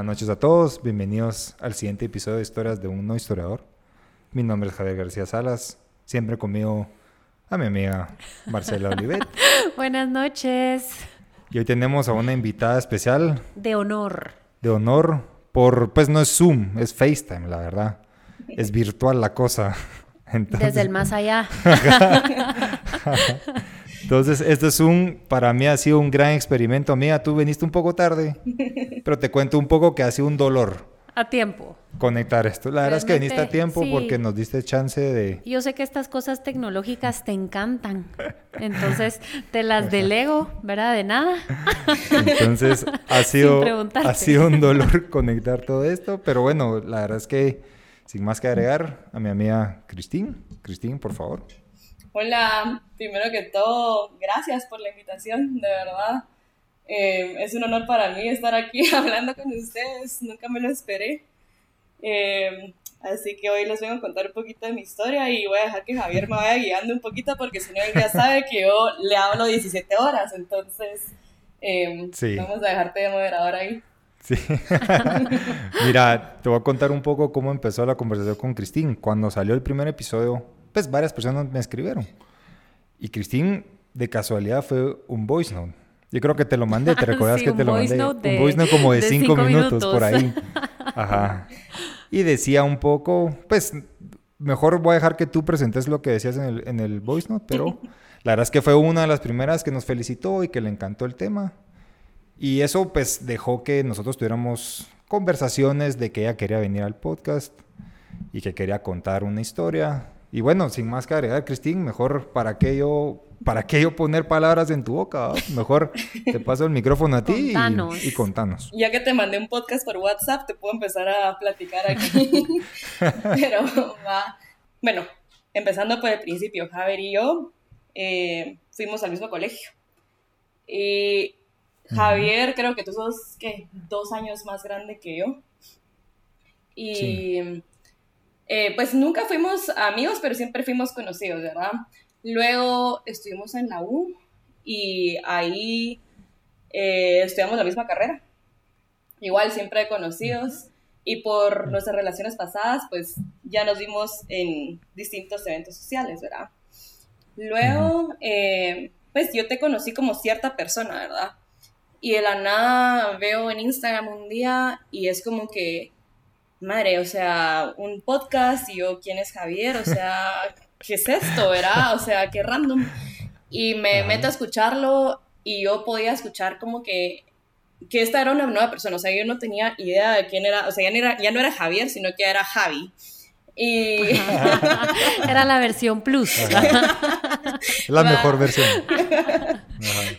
Buenas noches a todos, bienvenidos al siguiente episodio de Historias de un no historiador. Mi nombre es Javier García Salas, siempre conmigo a mi amiga Marcela Olivet. Buenas noches. Y hoy tenemos a una invitada especial. De honor. De honor, por, pues no es Zoom, es FaceTime, la verdad. Es virtual la cosa. Desde el más allá. Entonces, este es un, para mí ha sido un gran experimento. Amiga, tú viniste un poco tarde, pero te cuento un poco que ha sido un dolor. A tiempo. Conectar esto. La verdad es que viniste a tiempo porque nos diste chance de... Yo sé que estas cosas tecnológicas te encantan. Entonces, te las delego, ¿verdad? De nada. Entonces, ha sido, ha sido un dolor conectar todo esto, pero bueno, la verdad es que, sin más que agregar, a mi amiga Cristín. Cristín, por favor. Hola, primero que todo, gracias por la invitación, de verdad. Eh, es un honor para mí estar aquí hablando con ustedes, nunca me lo esperé. Eh, así que hoy les vengo a contar un poquito de mi historia y voy a dejar que Javier me vaya guiando un poquito porque si no él ya sabe que yo le hablo 17 horas, entonces eh, vamos a dejarte de moderador ahí. Sí. Mira, te voy a contar un poco cómo empezó la conversación con Cristín. Cuando salió el primer episodio, pues varias personas me escribieron. Y Cristín, de casualidad, fue un voice note. Yo creo que te lo mandé, ¿te recuerdas que te lo mandé? un voice note como de, cinco, minutos, por ahí. Ajá. Y decía un poco, pues, mejor voy a dejar que tú presentes lo que decías en el, en el voice note, pero la verdad es que fue una de las primeras que nos felicitó y que le encantó el tema. Y eso, pues, dejó que nosotros tuviéramos conversaciones de que ella quería venir al podcast y que quería contar una historia y bueno, sin más que agregar, Cristín, mejor para qué yo, para qué yo poner palabras en tu boca. Mejor te paso el micrófono a ti y, contanos. Ya que te mandé un podcast por WhatsApp, te puedo empezar a platicar aquí. Pero va. Bueno, empezando por el principio, Javier y yo eh, fuimos al mismo colegio. Y Javier, creo que tú sos, ¿qué? Dos años más grande que yo. Y. Eh, pues nunca fuimos amigos, pero siempre fuimos conocidos, ¿verdad? Luego estuvimos en la U y ahí eh, estudiamos la misma carrera. Igual siempre conocidos y por nuestras relaciones pasadas, pues ya nos vimos en distintos eventos sociales, ¿verdad? Luego, eh, pues yo te conocí como cierta persona, ¿verdad? Y de la nada veo en Instagram un día y es como que madre, o sea, un podcast y yo, ¿quién es Javier? O sea, ¿qué es esto, verdad? O sea, qué random. Y me meto a escucharlo y yo podía escuchar como que, que esta era una nueva persona, o sea, yo no tenía idea de quién era, o sea, ya no era, ya no era Javier, sino que era Javi. Y... era la versión plus. la mejor versión.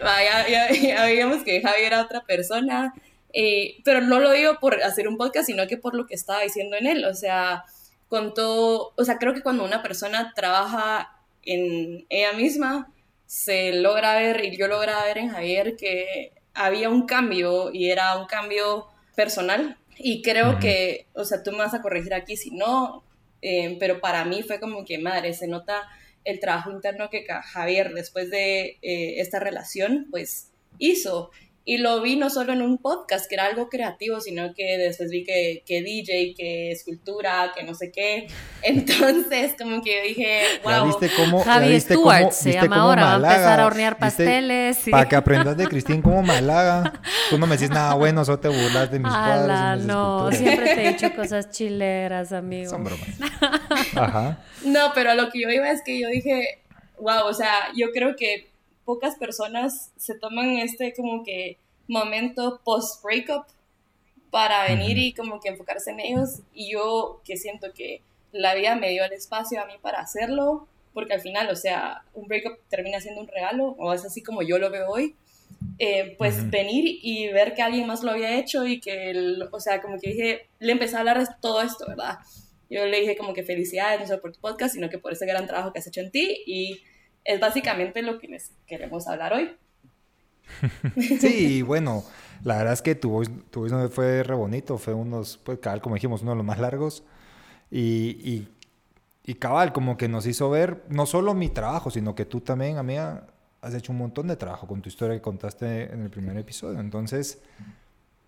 ya, ya, ya, veíamos que Javi era otra persona eh, pero no lo digo por hacer un podcast, sino que por lo que estaba diciendo en él. O sea, con todo, o sea, creo que cuando una persona trabaja en ella misma, se logra ver, y yo logra ver en Javier que había un cambio y era un cambio personal. Y creo que, o sea, tú me vas a corregir aquí si no, eh, pero para mí fue como que, madre, se nota el trabajo interno que Javier después de eh, esta relación, pues hizo. Y lo vi no solo en un podcast, que era algo creativo, sino que después vi que, que DJ, que escultura, que no sé qué. Entonces, como que dije, wow. viste cómo, Javi Stewart se llama ahora, va a empezar a hornear pasteles. Para que aprendas de Cristín como Malaga. Tú no me decís nada bueno, solo te burlas de mis cuadros. no, siempre te he dicho cosas chileras, amigo. Son bromas. Ajá. No, pero lo que yo iba es que yo dije, wow, o sea, yo creo que pocas personas se toman este como que momento post-breakup para venir y como que enfocarse en ellos y yo que siento que la vida me dio el espacio a mí para hacerlo porque al final, o sea, un breakup termina siendo un regalo o es así como yo lo veo hoy. Eh, pues venir y ver que alguien más lo había hecho y que, o sea, como que dije, le empecé a hablar de todo esto, ¿verdad? Yo le dije como que felicidades, no solo por tu podcast, sino que por ese gran trabajo que has hecho en ti y es básicamente lo que les queremos hablar hoy. sí, bueno, la verdad es que tu voz, tu fue re bonito, fue unos, pues cabal, como dijimos, uno de los más largos. Y, y, cabal, como que nos hizo ver no solo mi trabajo, sino que tú también, amiga, has hecho un montón de trabajo con tu historia que contaste en el primer episodio. Entonces,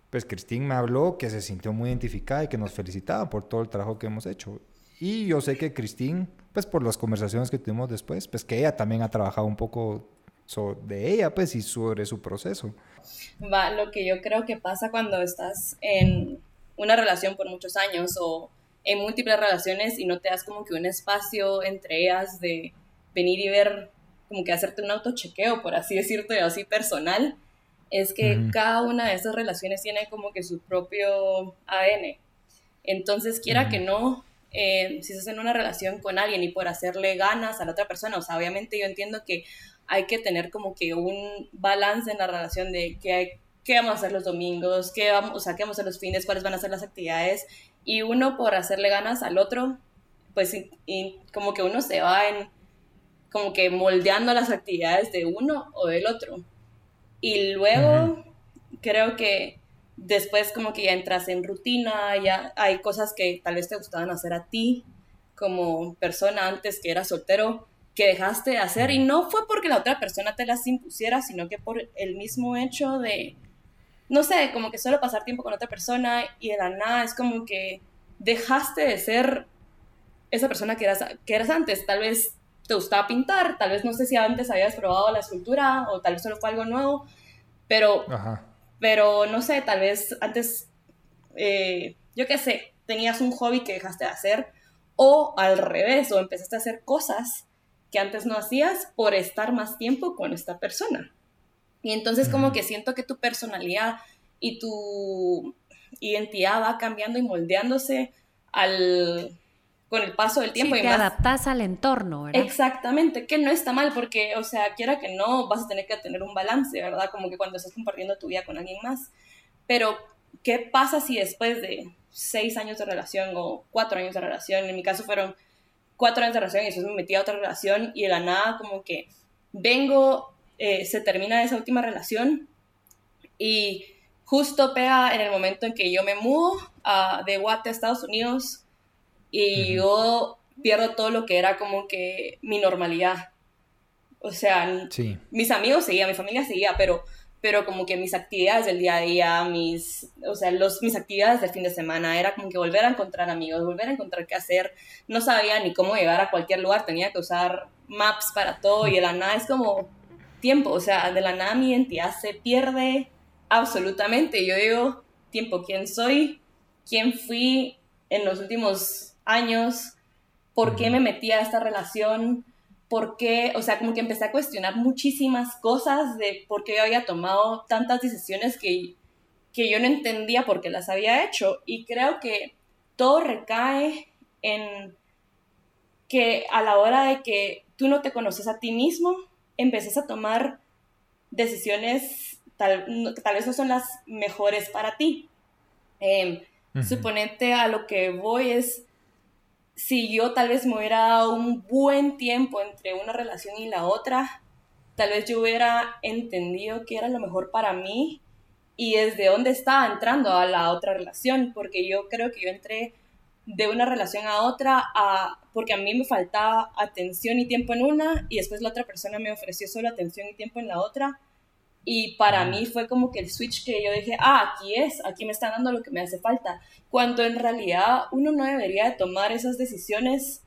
pues Cristín me habló que se sintió muy identificada y que nos felicitaba por todo el trabajo que hemos hecho. Y yo sé que Cristín, pues por las conversaciones que tuvimos después, pues que ella también ha trabajado un poco de ella, pues, y sobre su proceso. Va, lo que yo creo que pasa cuando estás en una relación por muchos años o en múltiples relaciones y no te das como que un espacio entre ellas de venir y ver, como que hacerte un autochequeo, por así decirte, así personal, es que cada una de esas relaciones tiene como que su propio ADN. Entonces, quiera que no, eh, si estás en una relación con alguien y por hacerle ganas a la otra persona, o sea, obviamente yo entiendo que hay que tener como que un balance en la relación de qué, qué vamos a hacer los domingos, qué vamos, o sea, qué vamos a hacer los fines, cuáles van a ser las actividades, y uno por hacerle ganas al otro, pues y, como que uno se va en, como que moldeando las actividades de uno o del otro. Y luego creo que después como que ya entras en rutina, ya hay cosas que tal vez te gustaban hacer a ti como persona antes que eras soltero, que dejaste de hacer y no fue porque la otra persona te las impusiera, sino que por el mismo hecho de, no sé, como que solo pasar tiempo con otra persona y de la nada es como que dejaste de ser esa persona que eras, que eras antes. Tal vez te gustaba pintar, tal vez no sé si antes habías probado la escultura o tal vez solo fue algo nuevo, pero, pero no sé, tal vez antes, eh, yo qué sé, tenías un hobby que dejaste de hacer o al revés, o empezaste a hacer cosas que antes no hacías por estar más tiempo con esta persona. Y entonces como que siento que tu personalidad y tu identidad va cambiando y moldeándose al, con el paso del tiempo. y te adaptas al entorno, ¿verdad? Exactamente, que no está mal porque, o sea, quiera que no, vas a tener que tener un balance, ¿verdad? Como que cuando estás compartiendo tu vida con alguien más. Pero, ¿qué pasa si después de seis años de relación o cuatro años de relación, en mi caso fueron cuatro años de relación y después me metí a otra relación y de la nada como que vengo, eh, se termina esa última relación y justo pega en el momento en que yo me mudo de Guate a Estados Unidos y yo pierdo todo lo que era como que mi normalidad. O sea, mis amigos seguían, mi familia seguía, pero pero como que mis actividades del día a día, mis, o sea, los, mis actividades del fin de semana, era como que volver a encontrar amigos, volver a encontrar qué hacer, no sabía ni cómo llegar a cualquier lugar, tenía que usar maps para todo y de la nada es como tiempo, o sea, de la nada mi identidad se pierde absolutamente, yo digo, tiempo, quién soy, quién fui en los últimos años, por qué me metí a esta relación, por qué, o sea, como que empecé a cuestionar muchísimas cosas de por qué yo había tomado tantas decisiones que, que yo no entendía por qué las había hecho. Y creo que todo recae en que a la hora de que tú no te conoces a ti mismo, empiezas a tomar decisiones tal, que tal vez no son las mejores para ti. Eh, Suponete a lo que voy es si yo tal vez me hubiera dado un buen tiempo entre una relación y la otra, tal vez yo hubiera entendido que era lo mejor para mí y desde dónde estaba entrando a la otra relación, porque yo creo que yo entré de una relación a otra a, porque a mí me faltaba atención y tiempo en una y después la otra persona me ofreció solo atención y tiempo en la otra y para mí fue como que el switch que yo dije, ah, aquí es, aquí me están dando lo que me hace falta. Cuando en realidad uno no debería de tomar esas decisiones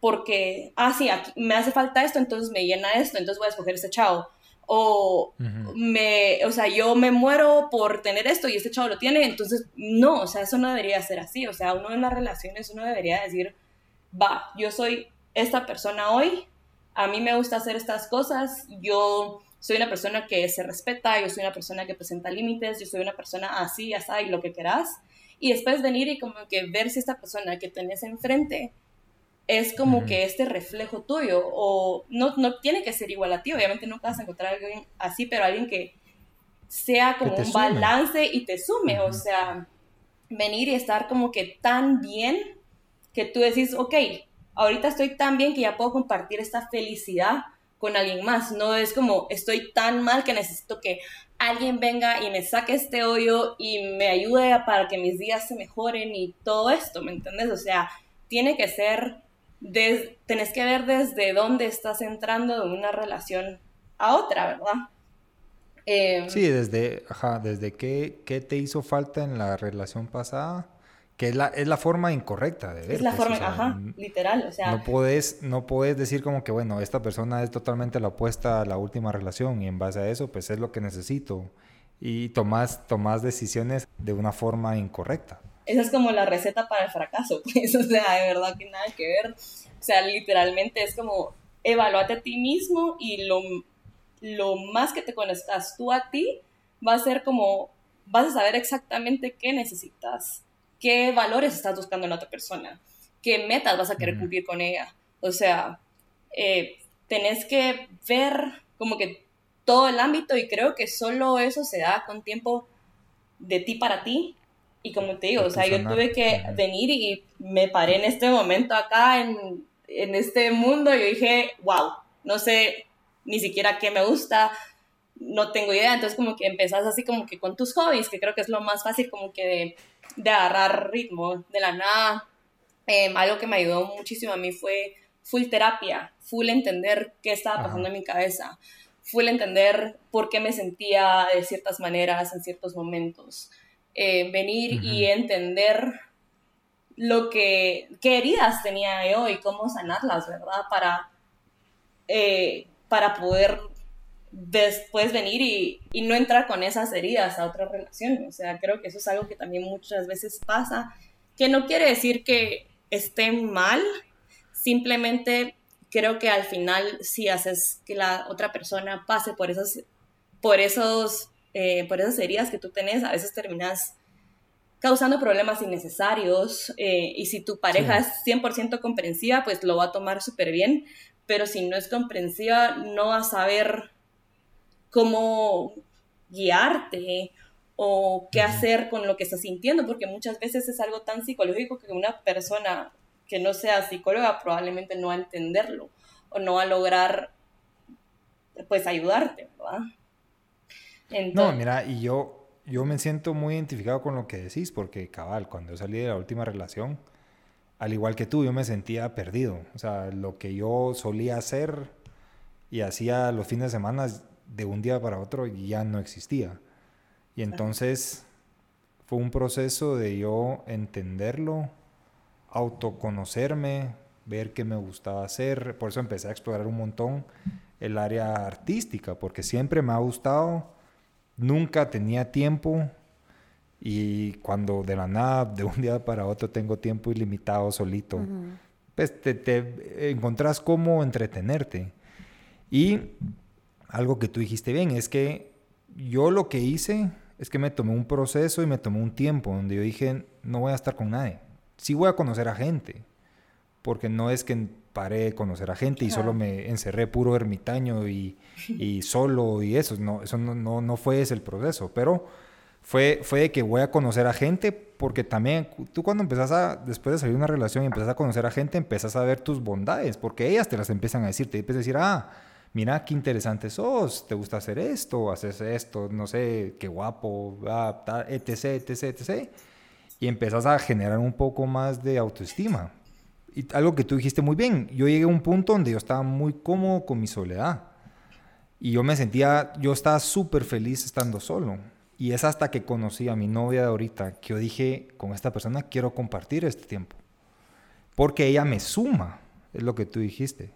porque, ah, sí, aquí me hace falta esto, entonces me llena esto, entonces voy a escoger este chavo. O, me, o sea, yo me muero por tener esto y este chavo lo tiene, entonces no, o sea, eso no debería ser así. O sea, uno en las relaciones, uno debería decir, va, yo soy esta persona hoy, a mí me gusta hacer estas cosas, yo soy una persona que se respeta, yo soy una persona que presenta límites, yo soy una persona así, así, y lo que quieras. Y después venir y como que ver si esta persona que tenés enfrente es como que este reflejo tuyo, o no, no tiene que ser igual a ti, obviamente nunca vas a encontrar a alguien así, pero alguien que sea como un balance y te sume, o sea, venir y estar como que tan bien que tú decís, ok, ahorita estoy tan bien que ya puedo compartir esta felicidad con alguien más. No es como estoy tan mal que necesito que alguien venga y me saque este hoyo y me ayude para que mis días se mejoren y todo esto, ¿me entiendes? O sea, tiene que ser, des, tenés que ver desde dónde estás entrando de una relación a otra, ¿verdad? Eh, Sí, desde, ajá, desde qué, qué te hizo falta en la relación pasada, que es la, es la forma incorrecta de ver. es la pues, forma, o sea, ajá, literal, o sea, No puedes, no puedes decir como que, bueno, esta persona es totalmente la opuesta a la última relación y en base a eso, pues es lo que necesito. Y tomas, tomas decisiones de una forma incorrecta. esa es como la receta para el fracaso, pues, o sea, de verdad que nada que ver. O sea, literalmente es como evaluate a ti mismo y lo, lo más que te conozcas tú a ti va a ser como, vas a saber exactamente qué necesitas, qué valores estás buscando en la otra persona, qué metas vas a querer cumplir con ella. O sea, eh, tenés que ver como que todo el ámbito y creo que solo eso se da con tiempo de ti para ti. Y como te digo, o sea, yo tuve que venir y me paré en este momento acá, en, en este mundo, y yo dije, wow, no sé ni siquiera qué me gusta, no tengo idea, entonces como que empezás así como que con tus hobbies, que creo que es lo más fácil como que de, de agarrar ritmo de la nada. Em, algo que me ayudó muchísimo a mí fue full terapia, full entender qué estaba pasando Ajá. en mi cabeza, full entender por qué me sentía de ciertas maneras en ciertos momentos. Eh, venir y entender lo que, qué heridas tenía yo y cómo sanarlas, ¿verdad? Para, eh, para poder después venir y, y no entrar con esas heridas a otra relación. O sea, creo que eso es algo que también muchas veces pasa, que no quiere decir que esté mal, simplemente creo que al final si haces que la otra persona pase por esos, por esos, eh, por esas heridas que tú tenés, a veces terminas causando problemas innecesarios eh, y si tu pareja es 100% comprensiva, pues lo va a tomar súper bien, pero si no es comprensiva, no va a saber cómo guiarte o qué hacer con lo que estás sintiendo, porque muchas veces es algo tan psicológico que una persona que no sea psicóloga probablemente no va a entenderlo o no va a lograr pues ayudarte, ¿verdad? No, mira, y yo, yo me siento muy identificado con lo que decís, porque cabal, cuando yo salí de la última relación, al igual que tú, yo me sentía perdido. O sea, lo que yo solía hacer y hacía los fines de semana de un día para otro ya no existía. Y entonces fue un proceso de yo entenderlo, autoconocerme, ver qué me gustaba hacer. Por eso empecé a explorar un montón el área artística, porque siempre me ha gustado, nunca tenía tiempo y cuando de la nada, de un día para otro, tengo tiempo ilimitado solito, Ujú. pues te, te encontrás cómo entretenerte. Y algo que tú dijiste bien es que yo lo que hice es que me tomé un proceso y me tomé un tiempo donde yo dije, no voy a estar con nadie. Sí voy a conocer a gente, porque no es que paré de conocer a gente y solo me encerré puro ermitaño y, y solo y eso. No, eso no, no, no fue ese el proceso, pero fue, fue de que voy a conocer a gente porque también tú cuando empezás a, después de salir de una relación y empezás a conocer a gente, empezás a ver tus bondades, porque ellas te las empiezan a decir, te empiezan a decir, ah, mira qué interesante sos, te gusta hacer esto, haces esto, no sé, qué guapo, etc, etc, etc. Y empezás a generar un poco más de autoestima. Y algo que tú dijiste muy bien, yo llegué a un punto donde yo estaba muy cómodo con mi soledad. Y yo me sentía, yo estaba súper feliz estando solo. Y es hasta que conocí a mi novia de ahorita que yo dije, con esta persona quiero compartir este tiempo. Porque ella me suma, es lo que tú dijiste,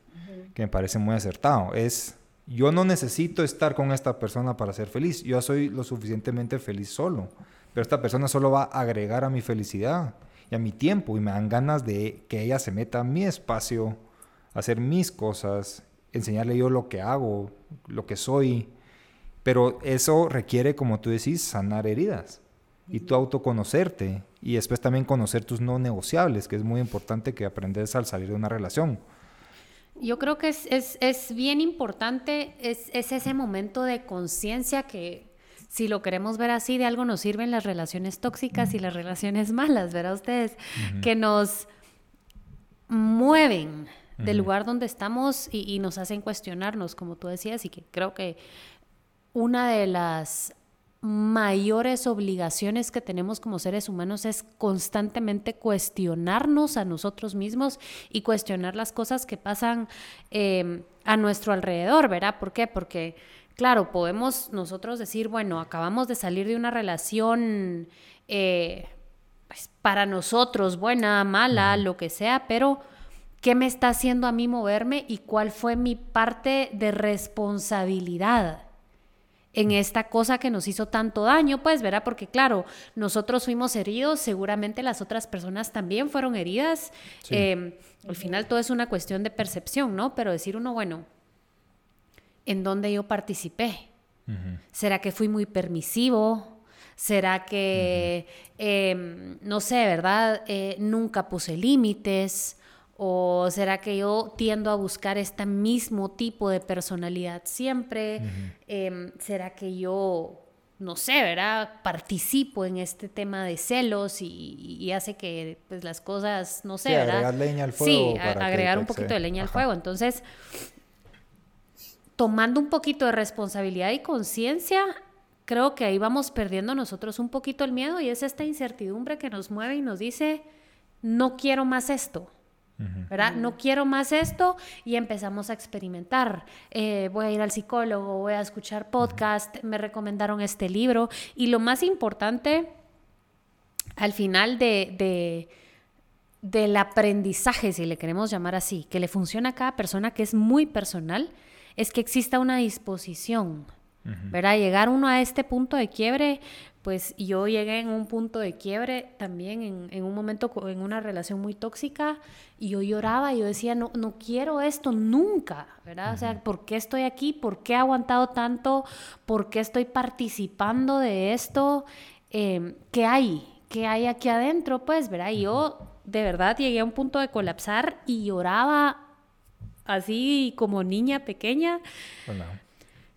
que me parece muy acertado. Es, yo no necesito estar con esta persona para ser feliz. Yo soy lo suficientemente feliz solo. Pero esta persona solo va a agregar a mi felicidad y a mi tiempo. Y me dan ganas de que ella se meta a mi espacio, hacer mis cosas, enseñarle yo lo que hago, lo que soy. Pero eso requiere, como tú decís, sanar heridas y tú autoconocerte y después también conocer tus no negociables, que es muy importante que aprendes al salir de una relación. Yo creo que es, es, es bien importante, es, es ese momento de conciencia que, si lo queremos ver así, de algo nos sirven las relaciones tóxicas y las relaciones malas, ¿verdad ustedes? Que nos mueven del lugar donde estamos y, y nos hacen cuestionarnos, como tú decías, y que creo que una de las mayores obligaciones que tenemos como seres humanos es constantemente cuestionarnos a nosotros mismos y cuestionar las cosas que pasan eh, a nuestro alrededor, ¿verdad? ¿Por qué? Porque claro, podemos nosotros decir, bueno, acabamos de salir de una relación eh, pues, para nosotros, buena, mala, lo que sea, pero ¿qué me está haciendo a mí moverme y cuál fue mi parte de responsabilidad? En esta cosa que nos hizo tanto daño, pues, ¿verdad? Porque claro, nosotros fuimos heridos, seguramente las otras personas también fueron heridas. Em, al final todo es una cuestión de percepción, ¿no? Pero decir uno, bueno, ¿en dónde yo participé? ¿Será que fui muy permisivo? ¿Será que, em, no sé, ¿verdad? Eh, nunca puse límites. ¿O será que yo tiendo a buscar este mismo tipo de personalidad siempre? Em, ¿Será que yo, no sé, ¿verdad? Participo en este tema de celos y, hace que pues, las cosas, no sé, ¿verdad? Agregar leña al fuego. Sí, agregar un poquito de leña al fuego. Entonces, tomando un poquito de responsabilidad y conciencia, creo que ahí vamos perdiendo nosotros un poquito el miedo y es esta incertidumbre que nos mueve y nos dice, no quiero más esto ¿verdad? No quiero más esto y empezamos a experimentar. Eh, voy a ir al psicólogo, voy a escuchar podcast, me recomendaron este libro y lo más importante al final de, del aprendizaje, si le queremos llamar así, que le funciona a cada persona, que es muy personal, es que exista una disposición, ¿verdad? Llegar uno a este punto de quiebre pues yo llegué en un punto de quiebre también en, un momento en una relación muy tóxica y yo lloraba y yo decía, no, no quiero esto nunca, ¿verdad? O sea, ¿por qué estoy aquí? ¿Por qué he aguantado tanto? ¿Por qué estoy participando de esto? Em, ¿Qué hay? ¿Qué hay aquí adentro? Pues, ¿verdad? Y yo de verdad llegué a un punto de colapsar y lloraba así como niña pequeña.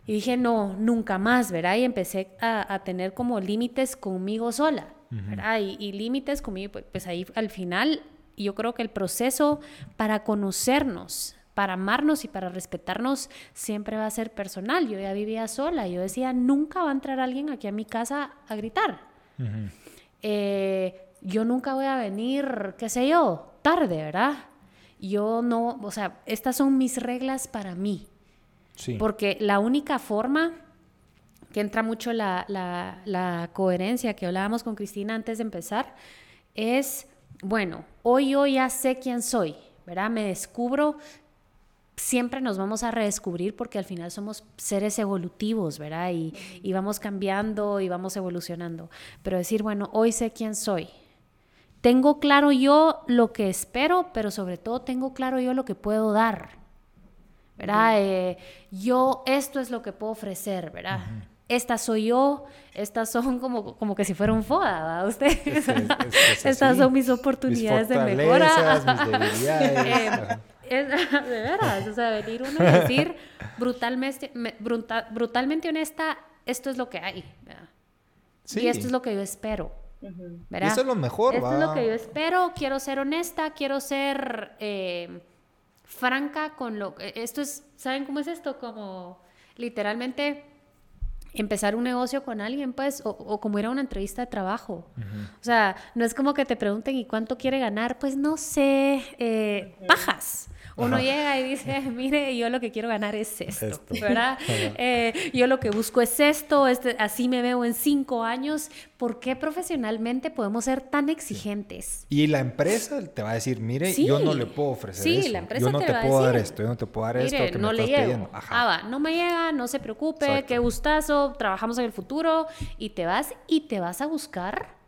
Y dije, no, nunca más, ¿verdad? Y empecé a, tener como límites conmigo sola, ¿verdad? Y, límites conmigo, pues, pues, ahí al final yo creo que el proceso para conocernos, para amarnos y para respetarnos siempre va a ser personal. Yo ya vivía sola, yo decía, nunca va a entrar alguien aquí a mi casa a gritar. Eh, yo nunca voy a venir, qué sé yo, tarde, ¿verdad? Yo no, o sea, estas son mis reglas para mí. Porque la única forma que entra mucho la, coherencia que hablábamos con Cristina antes de empezar es, bueno, hoy yo ya sé quién soy, ¿verdad? Me descubro, siempre nos vamos a redescubrir porque al final somos seres evolutivos, ¿verdad? Y, y, vamos cambiando y vamos evolucionando. Pero decir, bueno, hoy sé quién soy. Tengo claro yo lo que espero, pero sobre todo tengo claro yo lo que puedo dar. ¿Verdad? Eh, yo, esto es lo que puedo ofrecer, ¿verdad? Esta soy yo, estas son como, como que si fuera un FODA, ¿verdad? Ustedes, estas son mis oportunidades de mejora. Mis debilidades. Eh, de veras, o sea, venir uno y decir brutalmente, brutalmente honesta, esto es lo que hay, ¿verdad? Y esto es lo que yo espero. ¿verdad? eso es lo mejor, Esto es lo que yo espero, quiero ser honesta, quiero ser... Eh, franca con lo que... Esto es, ¿saben cómo es esto? Como literalmente empezar un negocio con alguien, pues, o, como ir a una entrevista de trabajo. O sea, no es como que te pregunten, ¿y cuánto quiere ganar? Pues no sé, eh, bajas. Uno llega y dice, mire, yo lo que quiero ganar es esto, ¿verdad? Eh, yo lo que busco es esto, este, así me veo en cinco años. ¿Por qué profesionalmente podemos ser tan exigentes? Y la empresa te va a decir, mire, yo no le puedo ofrecer sí, la empresa yo no te, puedo dar esto, yo no te puedo dar esto que no me le estás pidiendo. Ah, va, no me llega, no se preocupe, qué gustazo, trabajamos en el futuro y te vas y te vas a buscar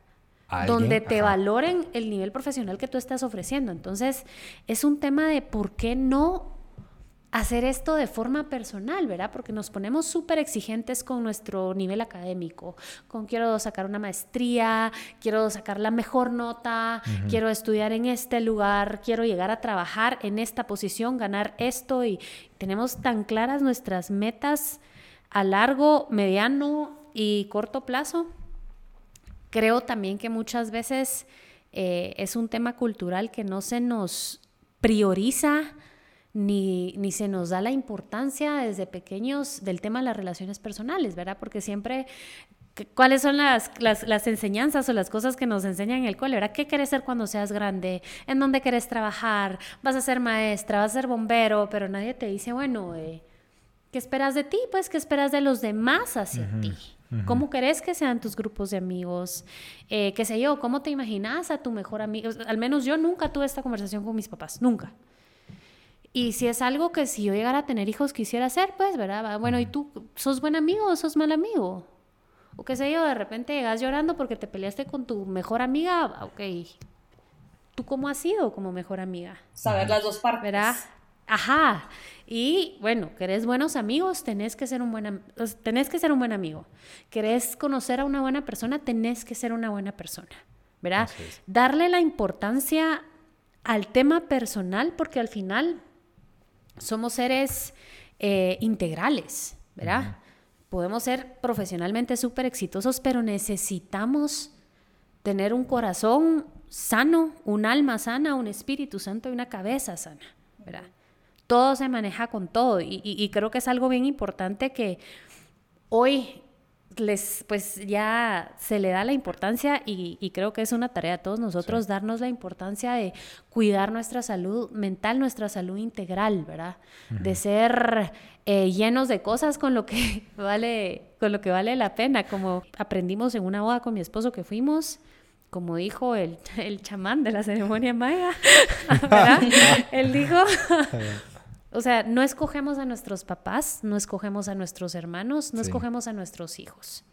donde te valoren el nivel profesional que tú estás ofreciendo. Entonces, es un tema de por qué no hacer esto de forma personal, ¿verdad? Porque nos ponemos súper exigentes con nuestro nivel académico, con quiero sacar una maestría, quiero sacar la mejor nota, quiero estudiar en este lugar, quiero llegar a trabajar en esta posición, ganar esto y tenemos tan claras nuestras metas a largo, mediano y corto plazo Creo también que muchas veces eh, es un tema cultural que no se nos prioriza ni, ni, se nos da la importancia desde pequeños del tema de las relaciones personales, ¿verdad? Porque siempre, ¿cuáles son las, las, enseñanzas o las cosas que nos enseñan en el cole, ¿verdad? ¿Qué quieres ser cuando seas grande? ¿En dónde quieres trabajar? ¿Vas a ser maestra? ¿Vas a ser bombero? Pero nadie te dice, bueno, eh, ¿Qué esperas de ti? Pues, ¿qué esperas de los demás hacia ti? ¿Cómo querés que sean tus grupos de amigos? Eh, ¿Qué sé yo? ¿Cómo te imaginas a tu mejor amigo? Al menos yo nunca tuve esta conversación con mis papás, nunca. Y si es algo que si yo llegara a tener hijos quisiera hacer, pues, ¿verdad? Bueno, ¿y tú sos buen amigo o sos mal amigo? O qué sé yo, de repente llegas llorando porque te peleaste con tu mejor amiga, ok. ¿Tú cómo has sido como mejor amiga? Saber las dos partes. ¿Verdad? Ajá. Y bueno, querés buenos amigos, tenés que ser un buen, tenés que ser un buen amigo. Querés conocer a una buena persona, tenés que ser una buena persona. ¿Verdad? Darle la importancia al tema personal porque al final somos seres eh, integrales, ¿verdad? Podemos ser profesionalmente súper exitosos, pero necesitamos tener un corazón sano, un alma sana, un espíritu santo y una cabeza sana, ¿verdad? Todo se maneja con todo y, creo que es algo bien importante que hoy les, pues ya se le da la importancia y, creo que es una tarea a todos nosotros darnos la importancia de cuidar nuestra salud mental, nuestra salud integral, ¿verdad? De ser eh, llenos de cosas con lo que vale, con lo que vale la pena, como aprendimos en una boda con mi esposo que fuimos. Como dijo el, el chamán de la ceremonia maya, ¿verdad? Él dijo, o sea, no escogemos a nuestros papás, no escogemos a nuestros hermanos, no escogemos a nuestros hijos.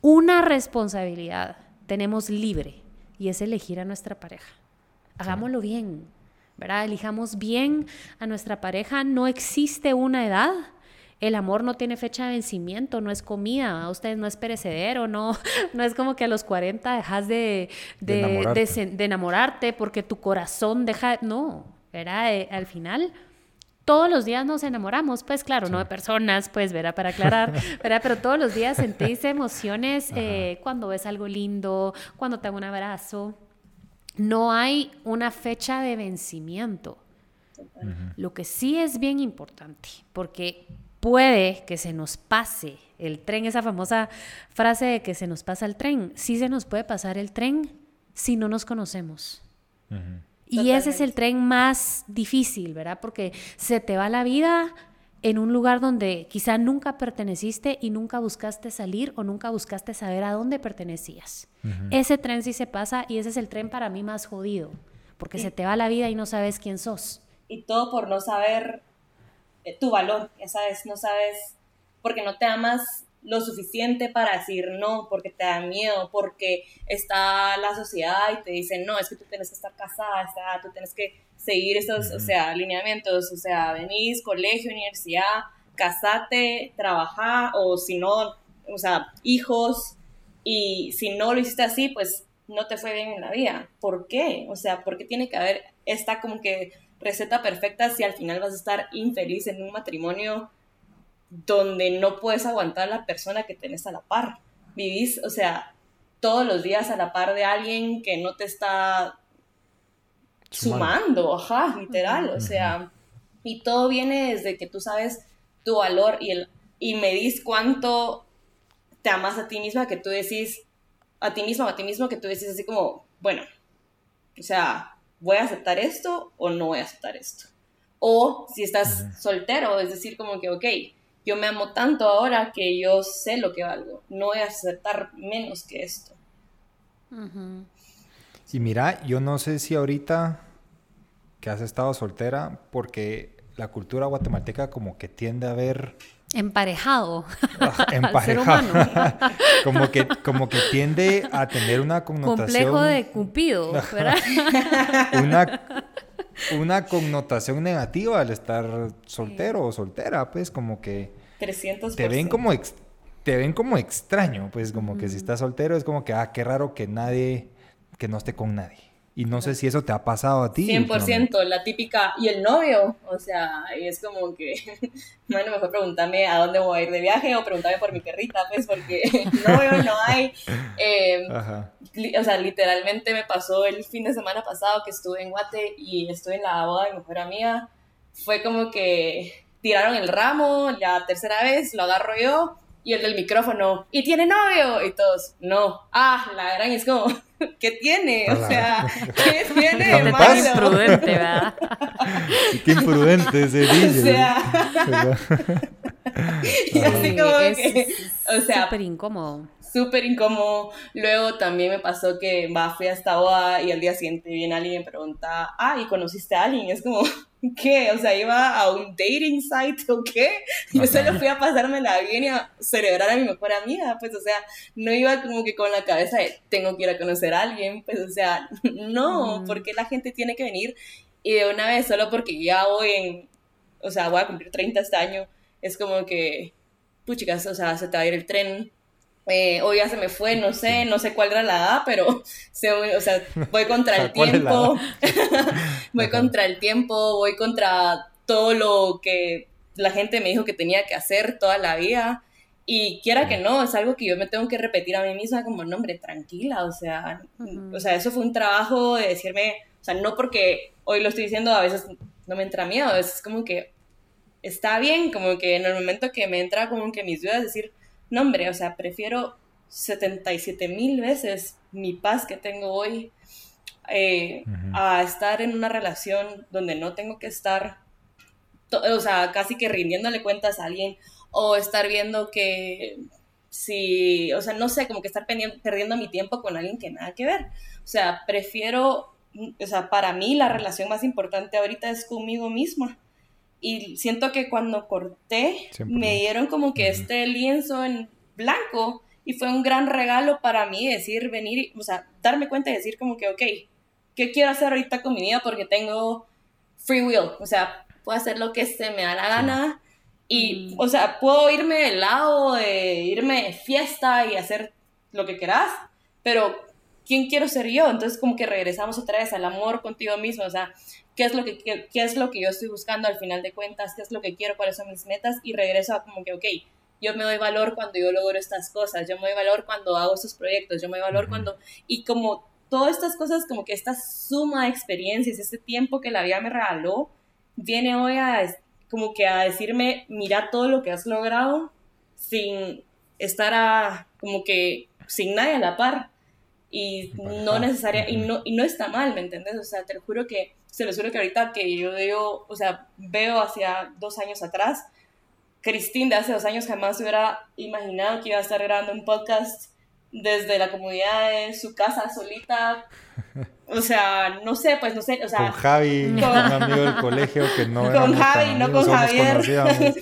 Una responsabilidad tenemos libre y es elegir a nuestra pareja. Hagámoslo bien, ¿verdad? Elijamos bien a nuestra pareja. No existe una edad. El amor no tiene fecha de vencimiento, no es comida, a ustedes no es perecedero, no, no es como que a los 40 dejas de, de, enamorarte. porque tu corazón deja, no, ¿verdad? Eh, al final todos los días nos enamoramos, pues claro, no de personas, pues, verá, para aclarar, ¿verdad? Pero todos los días sentís emociones eh, cuando ves algo lindo, cuando te hago un abrazo. No hay una fecha de vencimiento. Lo que sí es bien importante, porque puede que se nos pase el tren, esa famosa frase de que se nos pasa el tren, sí se nos puede pasar el tren si no nos conocemos. Y ese es el tren más difícil, ¿verdad? Porque se te va la vida en un lugar donde quizá nunca perteneciste y nunca buscaste salir o nunca buscaste saber a dónde pertenecías. Ese tren sí se pasa y ese es el tren para mí más jodido, porque se te va la vida y no sabes quién sos. Y todo por no saber eh, tu valor, ya sabes, no sabes, porque no te amas lo suficiente para decir no, porque te da miedo, porque está la sociedad y te dicen, no, es que tú tienes que estar casada, tú tienes que seguir estos, o sea, alineamientos, o sea, venís, colegio, universidad, casate, trabajar, o si no, o sea, hijos, y si no lo hiciste así, pues no te fue bien en la vida. ¿Por qué? O sea, ¿por qué tiene que haber esta como que receta perfecta si al final vas a estar infeliz en un matrimonio donde no puedes aguantar a la persona que tenés a la par. Vivís, o sea, todos los días a la par de alguien que no te está sumando, ajá, literal, o sea, y todo viene desde que tú sabes tu valor y, el, y medís cuánto te amas a ti misma, que tú decís, a ti misma o a ti mismo, que tú decís así como, bueno, o sea, ¿voy a aceptar esto o no voy a aceptar esto? O si estás soltero, es decir, como que, ok, yo me amo tanto ahora que yo sé lo que valgo. No voy a aceptar menos que esto. Y mira, yo no sé si ahorita que has estado soltera, porque la cultura guatemalteca como que tiende a ver... Emparejado. emparejado. como, que, como que tiende a tener una connotación... Complejo de Cupido, ¿verdad? una, una connotación negativa al estar soltero o soltera, pues como que 300%. Te ven como te ven como extraño, pues como que si estás soltero es como que ah, qué raro que nadie que no esté con nadie. Y no sé si eso te ha pasado a ti. 100%, la típica, y el novio, o sea, y es como que, bueno, mejor pregúntame a dónde voy a ir de viaje o pregúntame por mi perrita, pues, porque novio no hay. Em, o sea, literalmente me pasó el fin de semana pasado que estuve en Guate y estuve en la boda de mi mejor amiga. Fue como que tiraron el ramo, la tercera vez lo agarro yo y el del micrófono, ¿y tiene novio? Y todos, no. Ah, la gran es como, ¿qué tiene? O sea, ¿qué tiene malo? imprudente, ¿verdad? Qué imprudente ese DJ. O sea... y así como es, que, o sea, súper incómodo. Súper incómodo. Luego también me pasó que va, fui hasta boda y al día siguiente viene alguien y me pregunta, ah, ¿y conociste a alguien? Es como, ¿qué? O sea, iba a un dating site o qué? Yo solo fui a pasármela bien y a celebrar a mi mejor amiga, pues, o sea, no iba como que con la cabeza de, tengo que ir a conocer a alguien, pues, o sea, no, porque la gente tiene que venir y de una vez, solo porque ya voy en, o sea, voy a cumplir 30 este año, es como que, puchicas, o sea, se te va a ir el tren, eh, hoy ya se me fue, no sé, no sé cuál era la edad, pero se, o sea, voy contra el tiempo, voy contra el tiempo, voy contra todo lo que la gente me dijo que tenía que hacer toda la vida. Y quiera que no, es algo que yo me tengo que repetir a mí misma como, no, hombre, tranquila, o sea, o sea, eso fue un trabajo de decirme, o sea, no porque hoy lo estoy diciendo, a veces no me entra miedo, a veces es como que está bien, como que en el momento que me entra como que mis dudas, decir, no, hombre, o sea, prefiero 77 mil veces mi paz que tengo hoy eh, a estar en una relación donde no tengo que estar, o sea, casi que rindiéndole cuentas a alguien o estar viendo que si, o sea, no sé, como que estar perdiendo mi tiempo con alguien que nada que ver. O sea, prefiero, o sea, para mí la relación más importante ahorita es conmigo misma. Y siento que cuando corté, me dieron como que este lienzo en blanco y fue un gran regalo para mí decir, venir, o sea, darme cuenta y decir como que, ok, ¿qué quiero hacer ahorita con mi vida? Porque tengo free will, o sea, puedo hacer lo que se me da la gana. Y, o sea, puedo irme de lado, de irme de fiesta y hacer lo que quieras, pero ¿quién quiero ser yo? Entonces como que regresamos otra vez al amor contigo mismo, o sea, ¿qué es lo que, qué, es lo que yo estoy buscando al final de cuentas? ¿Qué es lo que quiero? ¿Cuáles son mis metas? Y regreso a como que, ok, yo me doy valor cuando yo logro estas cosas, yo me doy valor cuando hago estos proyectos, yo me doy valor cuando... Y como todas estas cosas, como que esta suma de experiencias, este tiempo que la vida me regaló, viene hoy a como que a decirme, mira todo lo que has logrado sin estar a, como que sin nadie a la par y no necesaria y no y no está mal me entiendes o sea te lo juro que se lo juro que ahorita que yo digo o sea veo hacia dos años atrás Cristín de hace dos años jamás hubiera imaginado que iba a estar grabando un podcast desde la comunidad de su casa solita. O sea no sé pues no sé o sea con Javi con, un amigo del colegio que no con Javi no con Javier.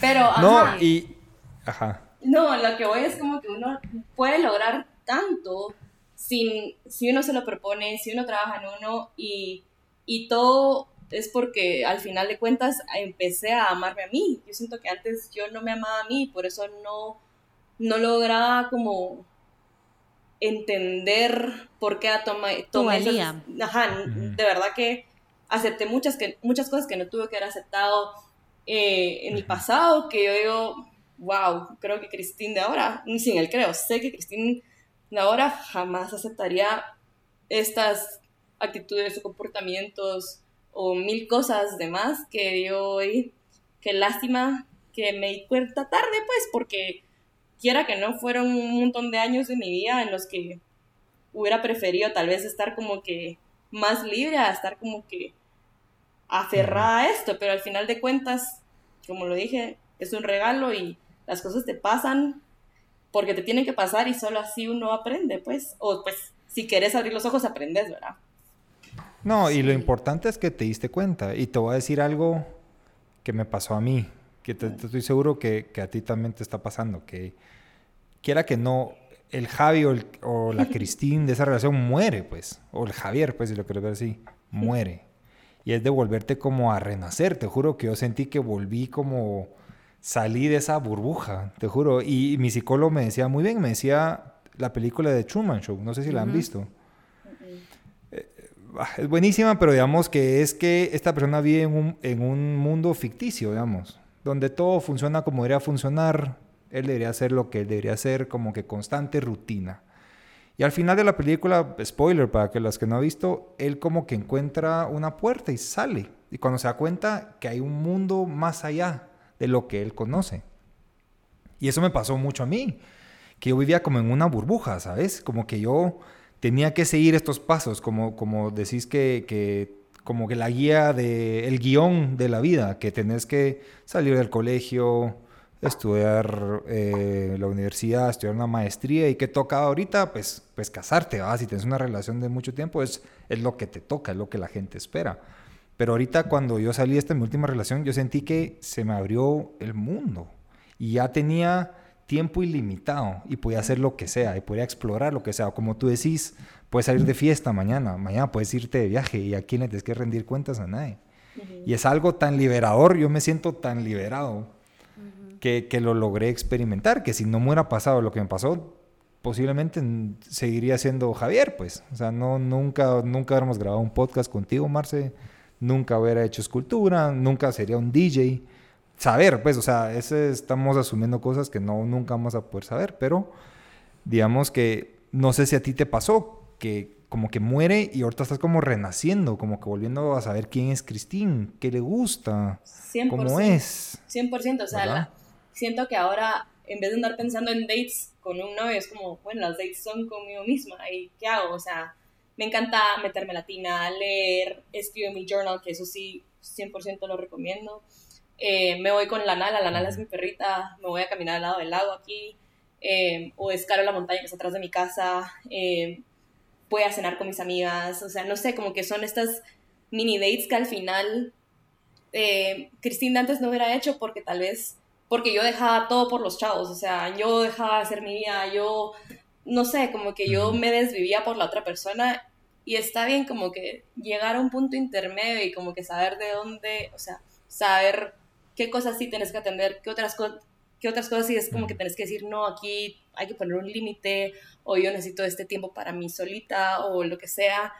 pero no y ajá. No, lo que voy es como que uno puede lograr tanto sin, si uno se lo propone, si uno trabaja en uno y, y todo es porque al final de cuentas empecé a amarme a mí. Yo siento que antes yo no me amaba a mí, por eso no, no lograba como entender por qué tomé, tomé esas, ajá, de verdad que acepté muchas, que, muchas cosas que no tuve que haber aceptado eh, en mi pasado, que yo digo, wow, creo que Cristín de ahora, ni sin él creo, sé que Cristín ahora jamás aceptaría estas actitudes o comportamientos o mil cosas demás que yo hoy, qué lástima que me di cuenta tarde, pues, porque quiera que no fueron un montón de años de mi vida en los que hubiera preferido tal vez estar como que más libre a estar como que aferrada a esto, pero al final de cuentas, como lo dije, es un regalo y las cosas te pasan porque te tienen que pasar y solo así uno aprende, pues. O pues, si quieres abrir los ojos, aprendes, ¿verdad? No, y lo importante es que te diste cuenta. Y te voy a decir algo que me pasó a mí, que te, estoy seguro que, a ti también te está pasando, que quiera que no, el Javi o, la Cristín de esa relación muere, pues. O el Javier, pues, si lo quieres ver así, muere. Y es de volverte como a renacer. Te juro que yo sentí que volví como salí de esa burbuja, te juro. Y mi psicólogo me decía muy bien, me decía la película de Truman Show, no sé si la han visto. Eh, es buenísima, pero digamos que es que esta persona vive en un, en un mundo ficticio, digamos, donde todo funciona como debería funcionar, él debería hacer lo que él debería hacer, como que constante rutina. Y al final de la película, spoiler para que los que no han visto, él como que encuentra una puerta y sale. Y cuando se da cuenta que hay un mundo más allá, de lo que él conoce. Y eso me pasó mucho a mí, que yo vivía como en una burbuja, ¿sabes? Como que yo tenía que seguir estos pasos, como, como decís que, como que la guía de el guion de la vida, que tenés que salir del colegio, estudiar eh, la universidad, estudiar una maestría y que toca ahorita, pues, pues casarte, ¿va? si tienes una relación de mucho tiempo, es, es lo que te toca, es lo que la gente espera. Pero ahorita cuando yo salí de esta mi última relación, yo sentí que se me abrió el mundo y ya tenía tiempo ilimitado y podía hacer lo que sea y podía explorar lo que sea. Como tú decís, puedes salir de fiesta mañana, mañana puedes irte de viaje y a quién le tienes que rendir cuentas a nadie. Y es algo tan liberador, yo me siento tan liberado que, que, lo logré experimentar, que si no me hubiera pasado lo que me pasó, posiblemente seguiría siendo Javier, pues. O sea, no, nunca, nunca hubiéramos grabado un podcast contigo, Marce, nunca hubiera hecho escultura, nunca sería un DJ. Saber, pues, o sea, ese, estamos asumiendo cosas que no, nunca vamos a poder saber, pero digamos que no sé si a ti te pasó, que como que muere y ahorita estás como renaciendo, como que volviendo a saber quién es Cristín, qué le gusta, 100%, cómo es. 100%, o sea, siento que ahora en vez de andar pensando en dates con un novio, es como, bueno, las dates son conmigo misma, ¿y qué hago? O sea, me encanta meterme latina, leer, escribir mi journal, que eso sí, 100% lo recomiendo. Eh, me voy con la Nala, la Nala es mi perrita, me voy a caminar al lado del lago aquí, eh, o escalo la montaña que está atrás de mi casa, eh, voy a cenar con mis amigas, o sea, no sé, como que son estas mini dates que al final eh, Cristina antes no hubiera hecho porque tal vez, porque yo dejaba todo por los chavos, o sea, yo dejaba de hacer mi vida, yo, no sé, como que yo me desvivía por la otra persona y está bien como que llegar a un punto intermedio y como que saber de dónde, o sea, saber qué cosas sí tienes que atender, qué otras, qué otras cosas sí es como que tienes que decir, no, aquí hay que poner un límite, o yo necesito este tiempo para mí solita, o lo que sea.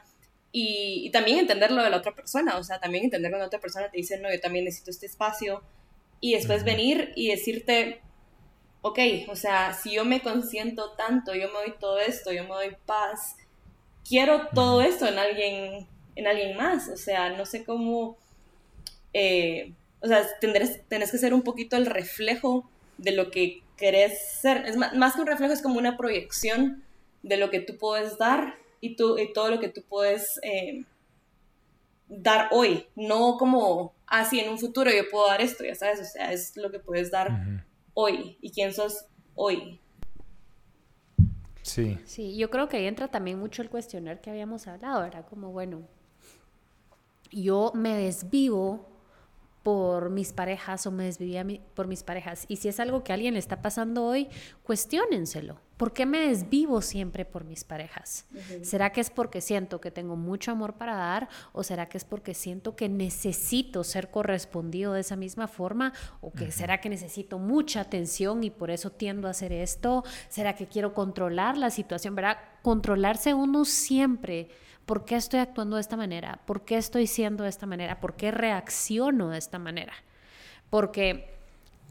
Y, también entender lo de la otra persona, o sea, también entender cuando otra persona te dice, no, yo también necesito este espacio, y después venir y decirte, ok, o sea, si yo me consiento tanto, yo me doy todo esto, yo me doy paz, quiero todo esto en alguien, en alguien más, o sea, no sé cómo, eh, o sea, tendrás, tenés que ser un poquito el reflejo de lo que querés ser. Es más, que un reflejo, es como una proyección de lo que tú puedes dar y, tú, y todo lo que tú puedes eh, dar hoy. No como, ah, sí, en un futuro yo puedo dar esto, ya sabes. O sea, es lo que puedes dar hoy y quién sos hoy. Sí. Sí, yo creo que ahí entra también mucho el cuestionar que habíamos hablado, era como, bueno, yo me desvivo por mis parejas o me desvivía por mis parejas. Y si es algo que a alguien le está pasando hoy, cuestiónenselo. ¿Por qué me desvivo siempre por mis parejas? ¿Será que es porque siento que tengo mucho amor para dar o será que es porque siento que necesito ser correspondido de esa misma forma o que será que necesito mucha atención y por eso tiendo a hacer esto? ¿Será que quiero controlar la situación? ¿Verdad? Controlarse uno siempre ¿Por qué estoy actuando de esta manera? ¿Por qué estoy siendo de esta manera? ¿Por qué reacciono de esta manera? Porque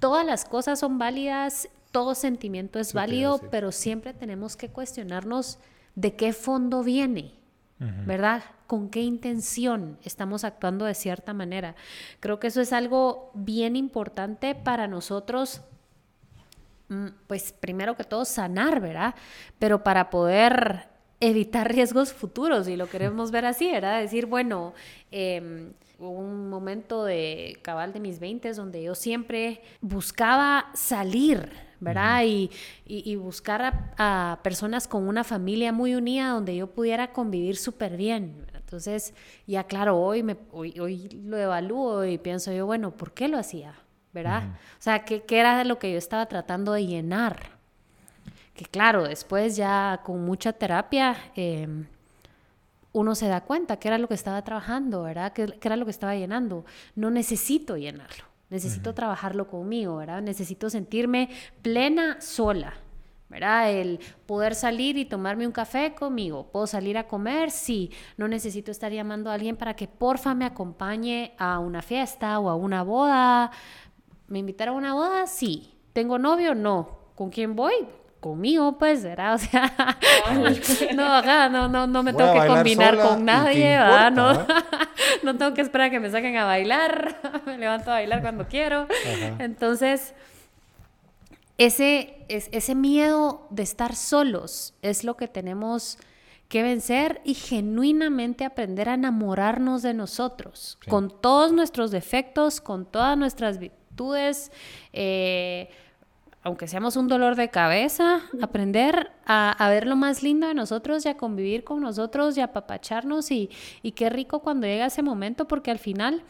todas las cosas son válidas, todo sentimiento es válido, pero siempre tenemos que cuestionarnos de qué fondo viene, ¿verdad? ¿Con qué intención estamos actuando de cierta manera? Creo que eso es algo bien importante para nosotros mm, pues primero que todo sanar, ¿verdad? Pero para poder evitar riesgos futuros, y lo queremos ver así, ¿verdad? Decir, bueno, eh, un momento de cabal de mis 20 donde yo siempre buscaba salir, ¿verdad? Y, y, buscar a, personas con una familia muy unida donde yo pudiera convivir súper bien. Entonces, ya claro, hoy, me, hoy, hoy, lo evalúo y pienso yo, bueno, ¿por qué lo hacía? ¿Verdad? O sea, ¿qué, ¿qué era lo que yo estaba tratando de llenar? Que claro, después ya con mucha terapia em, uno se da cuenta que era lo que estaba trabajando, ¿verdad? Que, era lo que estaba llenando. No necesito llenarlo, necesito trabajarlo conmigo, ¿verdad? Necesito sentirme plena sola, ¿verdad? El poder salir y tomarme un café conmigo. ¿Puedo salir a comer? Sí. No necesito estar llamando a alguien para que porfa me acompañe a una fiesta o a una boda. ¿Me invitaron a una boda? Sí. ¿Tengo novio? No. ¿Con quién voy? Conmigo, pues, ¿verdad? O sea, no, no, no, no me tengo que combinar con nadie, ¿verdad? No, no tengo que esperar a que me saquen a bailar, me levanto a bailar cuando quiero. Entonces, ese, ese miedo de estar solos es lo que tenemos que vencer y genuinamente aprender a enamorarnos de nosotros, con todos nuestros defectos, con todas nuestras virtudes. Eh, aunque seamos un dolor de cabeza, aprender a, ver lo más lindo de nosotros y a convivir con nosotros y a apapacharnos y, y qué rico cuando llega ese momento porque al final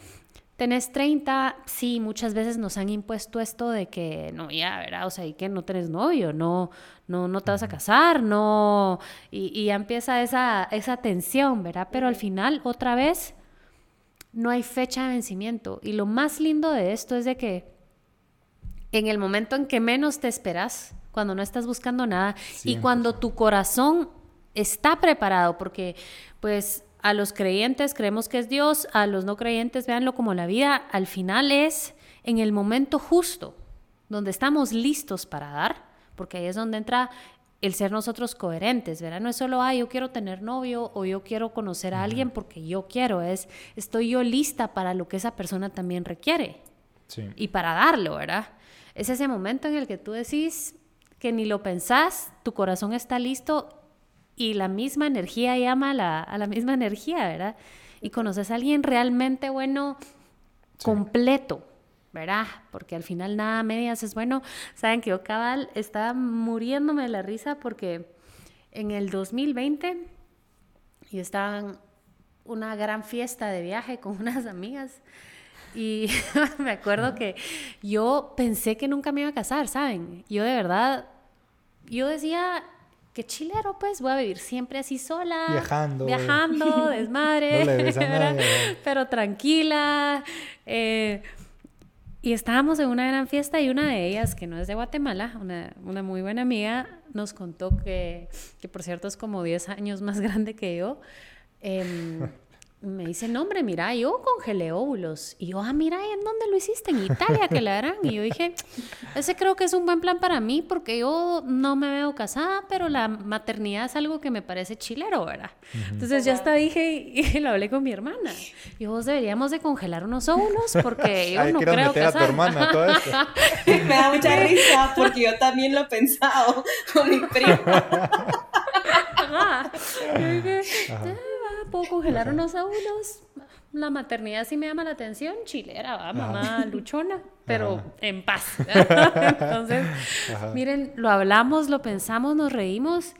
tenés 30, sí, muchas veces nos han impuesto esto de que no, ya, ¿verdad? O sea, y que no tenés novio, no, no, no te vas a casar, no, y, y ya empieza esa, esa tensión, ¿verdad? Pero al final, otra vez, no hay fecha de vencimiento. Y lo más lindo de esto es de que en el momento en que menos te esperas, cuando no estás buscando nada y cuando tu corazón está preparado, porque pues a los creyentes creemos que es Dios, a los no creyentes véanlo como la vida, al final es en el momento justo, donde estamos listos para dar, porque ahí es donde entra el ser nosotros coherentes, ¿verdad? No es solo, ah, yo quiero tener novio o yo quiero conocer a alguien porque yo quiero, es, estoy yo lista para lo que esa persona también requiere. Y para darlo, ¿verdad? Es ese momento en el que tú decís que ni lo pensás, tu corazón está listo y la misma energía llama a la, misma energía, ¿verdad? Y conoces a alguien realmente bueno, completo, ¿verdad? Porque al final nada medias es bueno. Saben que yo cabal estaba muriéndome de la risa porque en el 2020 yo estaba en una gran fiesta de viaje con unas amigas y me acuerdo que yo pensé que nunca me iba a casar, ¿saben? Yo de verdad, yo decía, que chilero, pues voy a vivir siempre así sola. Viajando. Viajando, desmadre. pero tranquila. Eh, y estábamos en una gran fiesta y una de ellas, que no es de Guatemala, una, una muy buena amiga, nos contó que, que, por cierto es como 10 años más grande que yo. Eh, me dice, no, hombre, mira, yo congelé óvulos. Y yo, ah, mira, ¿en dónde lo hiciste? En Italia, que la harán. Y yo dije, ese creo que es un buen plan para mí porque yo no me veo casada, pero la maternidad es algo que me parece chilero, ¿verdad? Entonces ya hasta dije y, lo hablé con mi hermana. Y vos deberíamos de congelar unos óvulos porque yo no creo meter a tu hermana todo esto. me da mucha risa porque yo también lo he pensado con mi prima. Puedo congelar unos óvulos. La maternidad sí me llama la atención, chilera, va, mamá luchona, pero en paz. Entonces, miren, lo hablamos, lo pensamos, nos reímos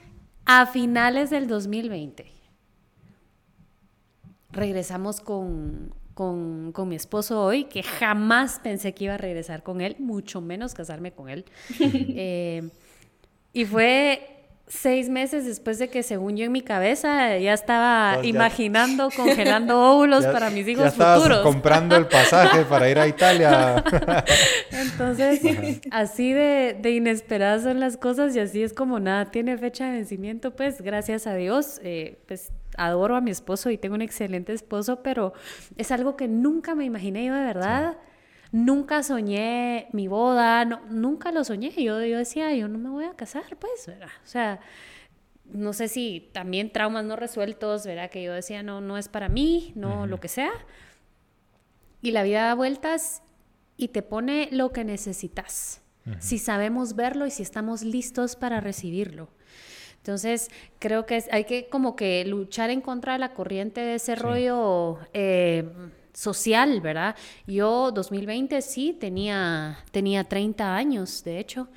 a finales del 2020. Regresamos con, con, con, mi esposo hoy, que jamás pensé que iba a regresar con él, mucho menos casarme con él. Eh, y fue seis meses después de que según yo en mi cabeza ya estaba pues imaginando congelando óvulos para mis hijos ya estabas futuros. comprando el pasaje para ir a Italia. Entonces, así de, de, inesperadas son las cosas y así es como nada tiene fecha de vencimiento, pues gracias a Dios, eh, pues adoro a mi esposo y tengo un excelente esposo, pero es algo que nunca me imaginé yo de verdad. Nunca soñé mi boda, no, nunca lo soñé. Yo, yo decía, yo no me voy a casar, pues, ¿verdad? O sea, no sé si también traumas no resueltos, ¿verdad? Que yo decía, no, no es para mí, no lo que sea. Y la vida da vueltas y te pone lo que necesitas. Si sabemos verlo y si estamos listos para recibirlo. Entonces, creo que hay que como que luchar en contra de la corriente de ese rollo eh, social, ¿verdad? Yo 2020 sí tenía, tenía 30 años, de hecho,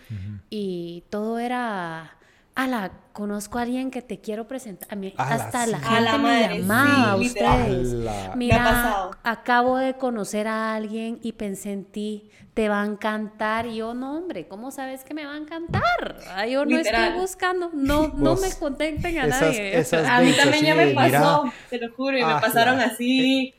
y todo era, ala, conozco a alguien que te quiero presentar. A mí, hasta la gente me llamaba a ustedes. Mira, acabo de conocer a alguien y pensé en ti, te va a encantar. Y yo, no, hombre, ¿cómo sabes que me va a encantar? yo no estoy buscando, no, no me contenten a nadie. a mí también ya me pasó, te lo juro, y me pasaron así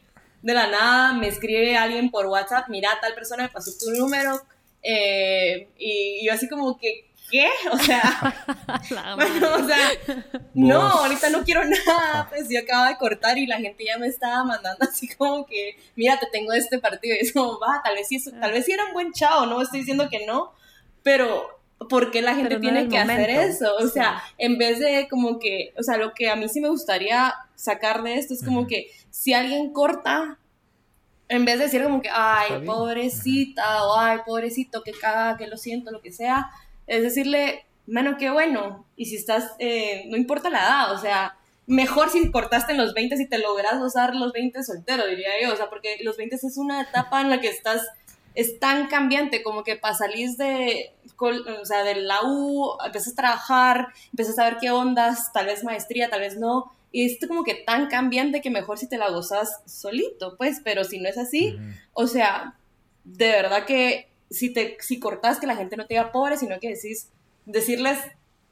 de la nada me escribe alguien por WhatsApp, mira, tal persona me pasó tu número, eh, y, yo así como que, ¿qué? O sea, o sea, no, ahorita no quiero nada, pues yo acabo de cortar y la gente ya me estaba mandando así como que, mira, te tengo este partido, y es como, va, tal vez sí, tal vez sí era un buen chavo, no estoy diciendo que no, pero ¿por qué la gente tiene que hacer eso? O sea, en vez de como que, o sea, lo que a mí sí me gustaría sacar de esto es como que si alguien corta, en vez de decir como que, ay, pobrecita, o ay, pobrecito, que caga, que lo siento, lo que sea, es decirle, menos que bueno, y si estás, eh, no importa la edad, o sea, mejor si cortaste en los 20 y te logras usar los 20 soltero, diría yo, o sea, porque los 20 es una etapa en la que estás, es tan cambiante, como que para salir de, o sea, de la U, empiezas a trabajar, empiezas a ver qué ondas, tal vez maestría, tal vez no, y es como que tan cambiante que mejor si te la gozas solito, pues, pero si no es así, o sea, de verdad que si te si cortas que la gente no te diga pobre, sino que decís decirles,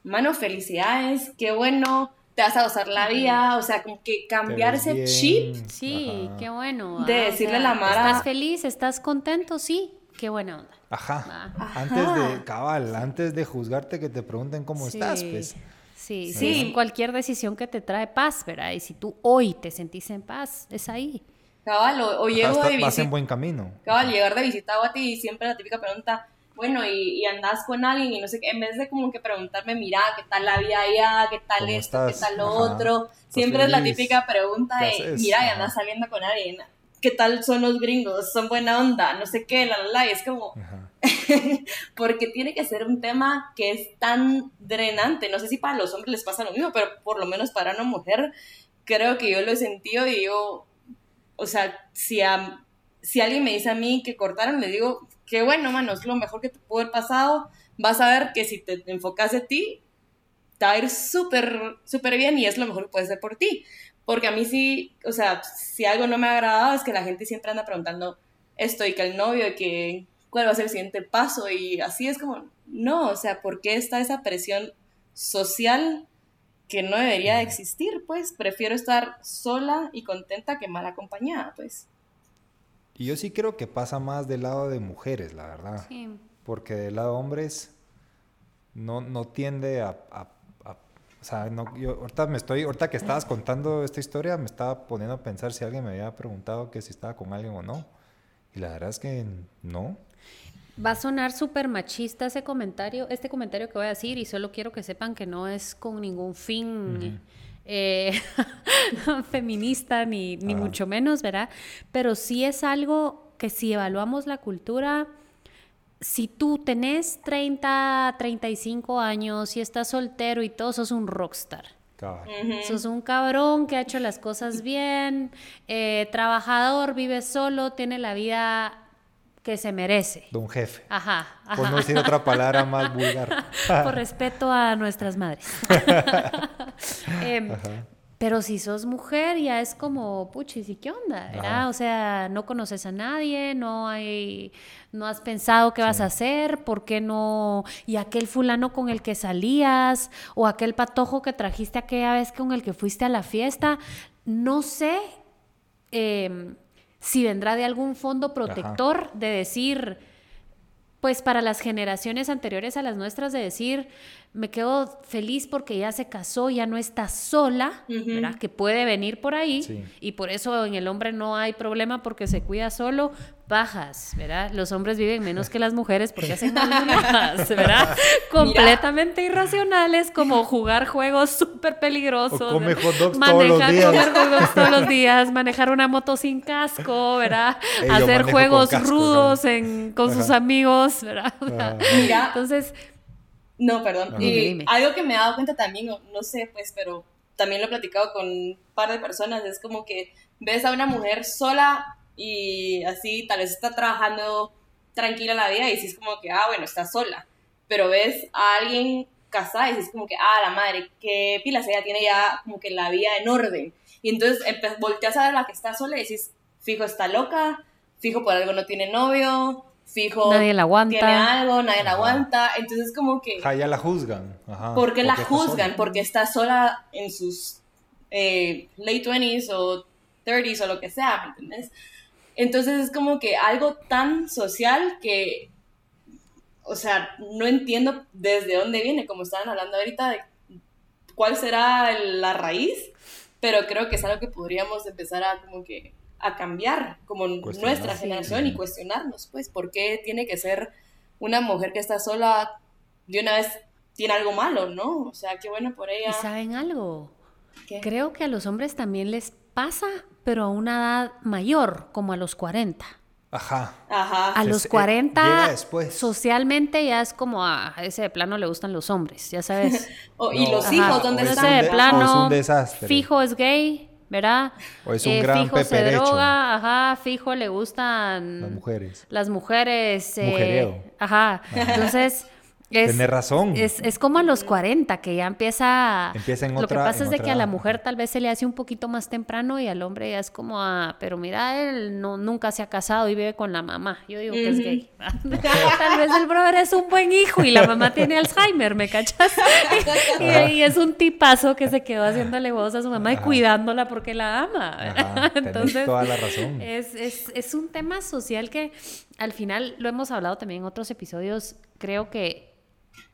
mano, felicidades, qué bueno, te vas a gozar la vida, o sea, como que cambiar ese chip. Sí, qué bueno. De decirle a la Mara. ¿Estás feliz? ¿Estás contento? Sí, qué buena onda. Ajá. Antes de, cabal, antes de juzgarte que te pregunten cómo estás, pues. Sí, sí, cualquier decisión que te trae paz, ¿verdad? Y si tú hoy te sentís en paz, es ahí. Cabal, o, llego de visita. Vas en buen camino. Cabal, llegar de visita a ti y siempre la típica pregunta, bueno, y, y, andas con alguien y no sé qué, en vez de como que preguntarme, mira, ¿qué tal la vida allá? ¿Qué tal esto? ¿Qué tal lo otro? Siempre es la típica pregunta de, mira, y andas saliendo con alguien, ¿qué tal son los gringos? ¿Son buena onda? No sé qué, la, la, la, y es como... porque tiene que ser un tema que es tan drenante, no sé si para los hombres les pasa lo mismo, pero por lo menos para una mujer, creo que yo lo he sentido y yo, o sea, si, a, si alguien me dice a mí que cortaron, le digo, que bueno, mano, es lo mejor que te pudo haber pasado. Vas a ver que si te enfocas en ti, te va a ir súper, súper bien y es lo mejor que puede ser por ti. Porque a mí sí, o sea, si algo no me ha agradado es que la gente siempre anda preguntando esto y que el novio y que cuál va a ser el siguiente paso y así es como, no, o sea, ¿por qué está esa presión social que no debería de existir? Pues prefiero estar sola y contenta que mal acompañada, pues. Y yo sí creo que pasa más del lado de mujeres, la verdad. Sí. Porque del lado de hombres no, no tiende a, o sea, no, yo ahorita me estoy, ahorita que estabas contando esta historia, me estaba poniendo a pensar si alguien me había preguntado que si estaba con alguien o no. Y la verdad es que no. Va a sonar súper machista ese comentario, este comentario que voy a decir, y solo quiero que sepan que no es con ningún fin. Eh, feminista, ni, ni mucho menos, ¿verdad? Pero sí es algo que si evaluamos la cultura, si tú tenés 30, 35 años y estás soltero y todo, sos un rockstar. Sos un cabrón que ha hecho las cosas bien, eh, trabajador, vive solo, tiene la vida que se merece. De un jefe. Ajá, ajá. Por no decir otra palabra más vulgar. Por respeto a nuestras madres. Em, pero si sos mujer ya es como, puchis, ¿y qué onda? ¿verdad? O sea, no conoces a nadie, no hay, no has pensado qué vas a hacer, ¿por qué no? Y aquel fulano con el que salías, o aquel patojo que trajiste aquella vez con el que fuiste a la fiesta, no sé. Eh, si vendrá de algún fondo protector de decir, pues para las generaciones anteriores a las nuestras, de decir, me quedo feliz porque ya se casó, ya no está sola, ¿verdad? Que puede venir por ahí y por eso en el hombre no hay problema porque se cuida solo, bajas, ¿verdad? Los hombres viven menos que las mujeres porque hacen más, ¿verdad? Completamente irracionales como jugar juegos súper peligrosos. O come hot dogs todos los días. Comer hot dogs todos los días, manejar una moto sin casco, ¿verdad? Hacer juegos rudos con sus amigos, ¿verdad? Mira. Entonces no, perdón. y algo que me he dado cuenta también, no, sé, pues, pero también lo he platicado con un par de personas, es como que ves a una mujer sola y así tal vez está trabajando tranquila la vida y dices como que, ah, bueno, está sola. Pero ves a alguien casada y dices como que, ah, la madre, qué pilas, ella tiene ya como que la vida en orden. Y entonces volteas a ver a la que está sola y dices, fijo, está loca, fijo, por algo no tiene novio, fijo. Nadie la aguanta. Tiene algo, nadie la aguanta. Entonces, como que. ya la juzgan. Ajá. ¿Por qué la juzgan? Porque está sola en sus eh, late 20s o 30s o lo que sea, ¿me entiendes? Entonces, es como que algo tan social que. O sea, no entiendo desde dónde viene, como estaban hablando ahorita, de cuál será la raíz, pero creo que es algo que podríamos empezar a como que a cambiar como nuestra generación y cuestionarnos, pues, ¿por qué tiene que ser una mujer que está sola de una vez tiene algo malo, ¿no? O sea, qué bueno por ella. ¿Y saben algo? Creo que a los hombres también les pasa, pero a una edad mayor, como a los 40. Ajá. Ajá. A los se- 40, llega después. socialmente ya es como a ese de plano le gustan los hombres, ya sabes. O- y los Ajá. hijos, ¿dónde o es Ese un están? de de- plano, o es un desastre. fijo es gay, ¿verdad? O es un Eh, gran fijo se peperecho. droga, ajá, fijo le gustan Las mujeres. las mujeres. eh, ajá, entonces... Es, Tienes razón. Es, es como a los 40 que ya empieza... Empieza en Lo que otra- pasa en es de que a otra- la mujer tal vez se le hace un poquito más temprano y al hombre ya es como a... Pero mira, él no, nunca se ha casado y vive con la mamá. Yo digo que es gay. tal vez el brother es un buen hijo y la mamá tiene Alzheimer, ¿me cachas? y, y es un tipazo que se quedó haciéndole voz a su mamá y cuidándola porque la ama. Ajá, tenés toda la razón. Es, es, es un tema social que al final lo hemos hablado también en otros episodios. Creo que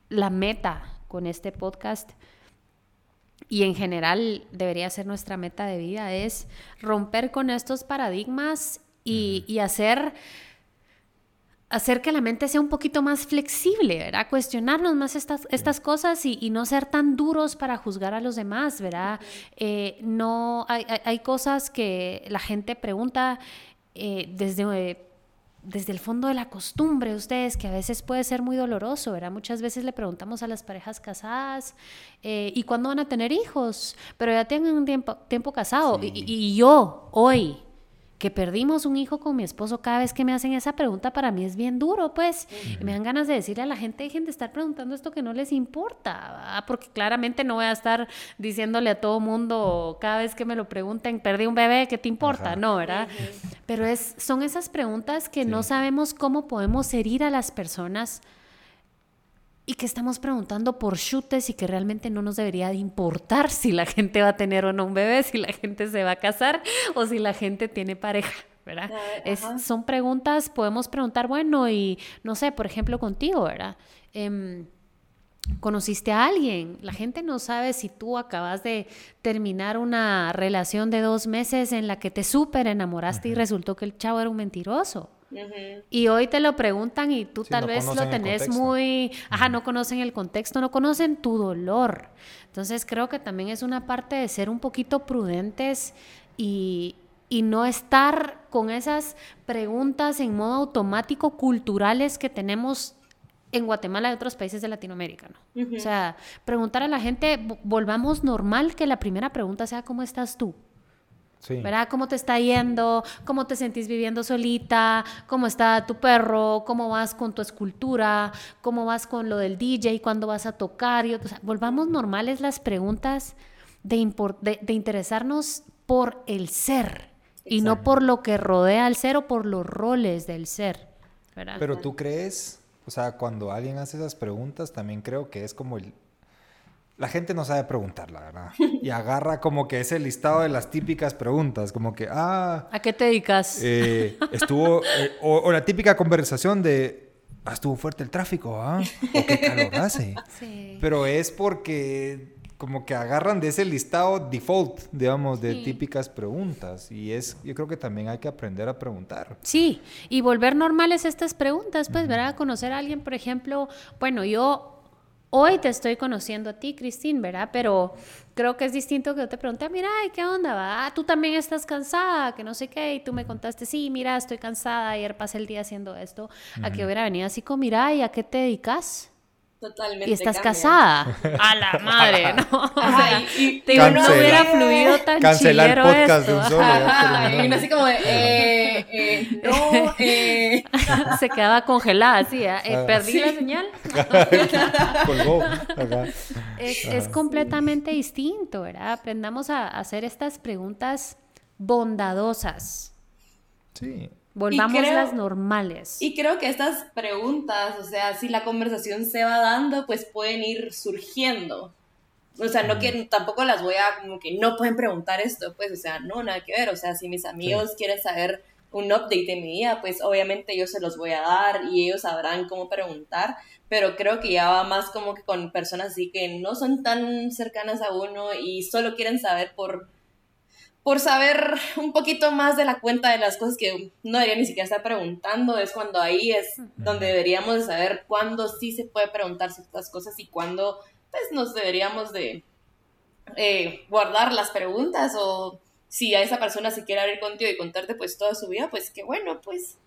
la meta con este podcast y en general debería ser nuestra meta de vida es romper con estos paradigmas y, y hacer hacer que la mente sea un poquito más flexible, ¿verdad? Cuestionarnos más estas, estas cosas y, y no ser tan duros para juzgar a los demás, ¿verdad? Eh, no, hay, hay- hay cosas que la gente pregunta eh, desde... desde el fondo de la costumbre, ustedes, que a veces puede ser muy doloroso, ¿verdad? Muchas veces le preguntamos a las parejas casadas, eh, ¿y cuándo van a tener hijos? Pero ya tienen un tiempo, tiempo casado. Sí. Y, y yo, hoy, que perdimos un hijo con mi esposo, cada vez que me hacen esa pregunta, para mí es bien duro, pues. Me dan ganas de decirle a la gente, dejen de estar preguntando esto que no les importa, ¿verdad? porque claramente no voy a estar diciéndole a todo mundo cada vez que me lo pregunten, perdí un bebé, ¿qué te importa? Ajá. No, ¿verdad? Pero es, son esas preguntas que no sabemos cómo podemos herir a las personas y que estamos preguntando por chutes y que realmente no nos debería de importar si la gente va a tener o no un bebé, si la gente se va a casar o si la gente tiene pareja. ¿verdad? Es- son preguntas, podemos preguntar, bueno, y no sé, por ejemplo, contigo, ¿verdad? Em, conociste a alguien, la gente no sabe si tú acabas de terminar una relación de dos meses en la que te súper enamoraste y resultó que el chavo era un mentiroso. Y hoy te lo preguntan y tú Sí, tal no vez lo tenés muy, ajá, no conocen el contexto, no conocen tu dolor. Entonces creo que también es una parte de ser un poquito prudentes y, y no estar con esas preguntas en modo automático culturales que tenemos en Guatemala y otros países de Latinoamérica, ¿no? O sea, preguntar a la gente, vo- volvamos normal que la primera pregunta sea ¿cómo estás tú? Sí. ¿verdad? ¿Cómo te está yendo? ¿Cómo te sentís viviendo solita? ¿Cómo está tu perro? ¿Cómo vas con tu escultura? ¿Cómo vas con lo del DJ? ¿Cuándo vas a tocar? Y, o sea, volvamos normales las preguntas de, de interesarnos por el ser y no por lo que rodea al ser o por los roles del ser, ¿verdad? Pero tú crees, o sea, cuando alguien hace esas preguntas, también creo que es como el... La gente no sabe preguntar, la verdad. Y agarra como que ese listado de las típicas preguntas, como que, ah, ¿A qué te dedicas? eh, estuvo, eh, o, o la típica conversación de, ah, estuvo fuerte el tráfico, ¿ah? O qué calor hace. Sí. Pero es porque como que agarran de ese listado default, digamos, de Sí. típicas preguntas. Y es, yo creo que también hay que aprender a preguntar. Sí, y volver normales estas preguntas, pues, ¿verdad? Conocer a alguien, por ejemplo, bueno, yo hoy te estoy conociendo a ti, Cristín, ¿verdad? Pero creo que es distinto que yo te pregunte, mira, ¿y ¿qué onda? Va? Ah, tú también estás cansada, que no sé qué, y tú me contaste, sí, mira, estoy cansada, ayer pasé el día haciendo esto, a que hubiera venido así como, mira, ¿y a qué te dedicas? Totalmente. Y estás cambia. casada. A la madre, ¿no? O sea, y- te digo, no hubiera fluido tan Cancelar el chilero podcast de esto. un solo. ya Ajá, y uno así como de, eh, eh, no, eh. Se quedaba congelada, así, ¿eh? Eh, Ah, perdí sí. la señal. Colgó. Es, es completamente distinto, ¿verdad? Aprendamos a hacer estas preguntas bondadosas. Sí. Volvamos creo- las normales. Y creo que estas preguntas, o sea, si la conversación se va dando, pues pueden ir surgiendo. O sea, no que tampoco las voy a como que no pueden preguntar esto, pues, o sea, no, nada que ver. O sea, si mis amigos quieren saber un update de mi vida, pues obviamente yo se los voy a dar y ellos sabrán cómo preguntar, pero creo que ya va más como que con personas así que no son tan cercanas a uno y solo quieren saber por por saber un poquito más de la cuenta de las cosas que no debería ni siquiera estar preguntando, es cuando ahí es donde deberíamos de saber cuándo sí se puede preguntar ciertas cosas y cuándo pues nos deberíamos de eh, guardar las preguntas o si a esa persona se quiere abrir contigo y contarte pues toda su vida, pues qué bueno, pues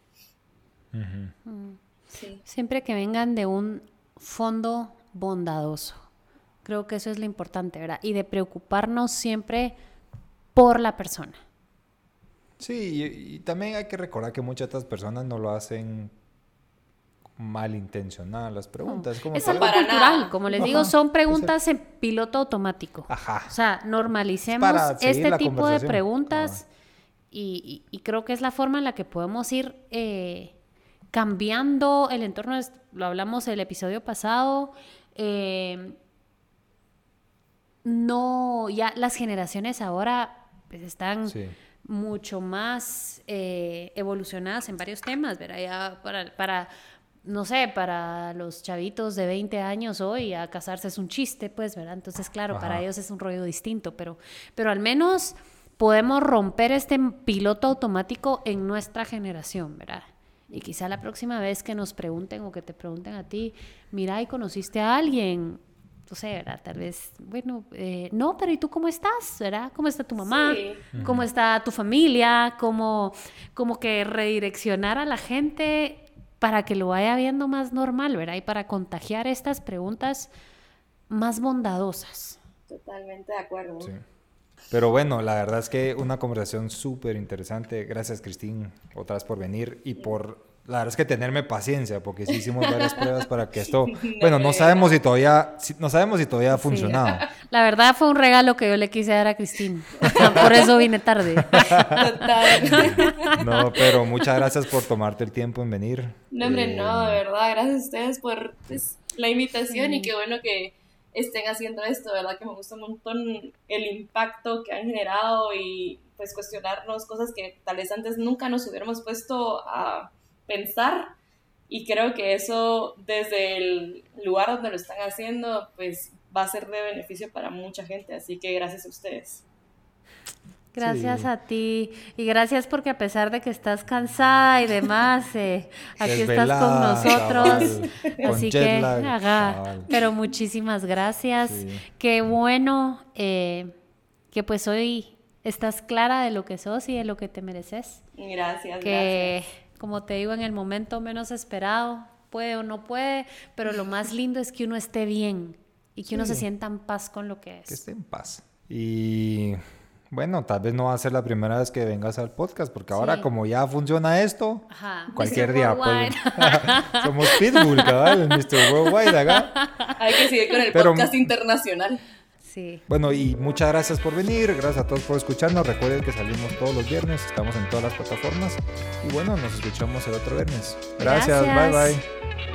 Mm. Siempre que vengan de un fondo bondadoso. Creo que eso es lo importante, ¿verdad? Y de preocuparnos siempre por la persona. Sí, y, también hay que recordar que muchas de estas personas no lo hacen malintencionadas las preguntas. Como es algo cultural, como les digo, son preguntas en piloto automático. Ajá. O sea, normalicemos este tipo de preguntas y, creo que es la forma en la que podemos ir eh, cambiando el entorno. Lo hablamos el episodio pasado. Eh, no, ya las generaciones ahora pues, están mucho más eh, evolucionadas en varios temas, ¿verdad? Ya para, para, no sé, para los chavitos de 20 años hoy a casarse es un chiste, pues, ¿verdad? Entonces, claro, para ellos es un rollo distinto, pero, pero al menos podemos romper este piloto automático en nuestra generación, ¿verdad? Y quizá la próxima vez que nos pregunten o que te pregunten a ti, mira, ¿y conociste a alguien? No sé, ¿verdad? Tal vez, bueno, eh, no, pero ¿y tú cómo estás? ¿Verdad? ¿Cómo está tu mamá? ¿Cómo está tu familia? ¿Cómo, como que redireccionar a la gente para que lo vaya viendo más normal, ¿verdad? Y para contagiar estas preguntas más bondadosas. Totalmente de acuerdo. Sí. Pero bueno, la verdad es que una conversación súper interesante. Gracias, Cristín, otra vez por venir y por la verdad es que tenerme paciencia, porque sí hicimos varias pruebas para que esto, bueno, no sabemos si todavía, no sabemos si todavía ha funcionado. La verdad fue un regalo que yo le quise dar a Cristín, por eso vine tarde. No, pero muchas gracias por tomarte el tiempo en venir. No, hombre, no, de verdad, gracias a ustedes por pues, la invitación y qué bueno que estén haciendo esto, verdad que me gusta un montón el impacto que han generado y pues cuestionarnos cosas que tal vez antes nunca nos hubiéramos puesto a pensar y creo que eso desde el lugar donde lo están haciendo pues va a ser de beneficio para mucha gente, así que gracias a ustedes. Gracias a ti y gracias porque a pesar de que estás cansada y demás, eh, aquí estás con nosotros. Así que, haga, pero muchísimas gracias. Qué bueno eh, que pues hoy estás clara de lo que sos y de lo que te mereces. Gracias. Que como te digo, en el momento menos esperado, puede o no puede, pero lo más lindo es que uno esté bien y que uno se sienta en paz con lo que es. Que esté en paz. Y bueno, tal vez no va a ser la primera vez que vengas al podcast, porque ahora como ya funciona esto, cualquier día pues, somos Pitbull, cabal, Mr. Worldwide acá. Hay que seguir con el podcast internacional. Bueno, y muchas gracias por venir, gracias a todos por escucharnos. Recuerden que salimos todos los viernes, estamos en todas las plataformas. Y bueno, nos escuchamos el otro viernes. gracias. bye bye.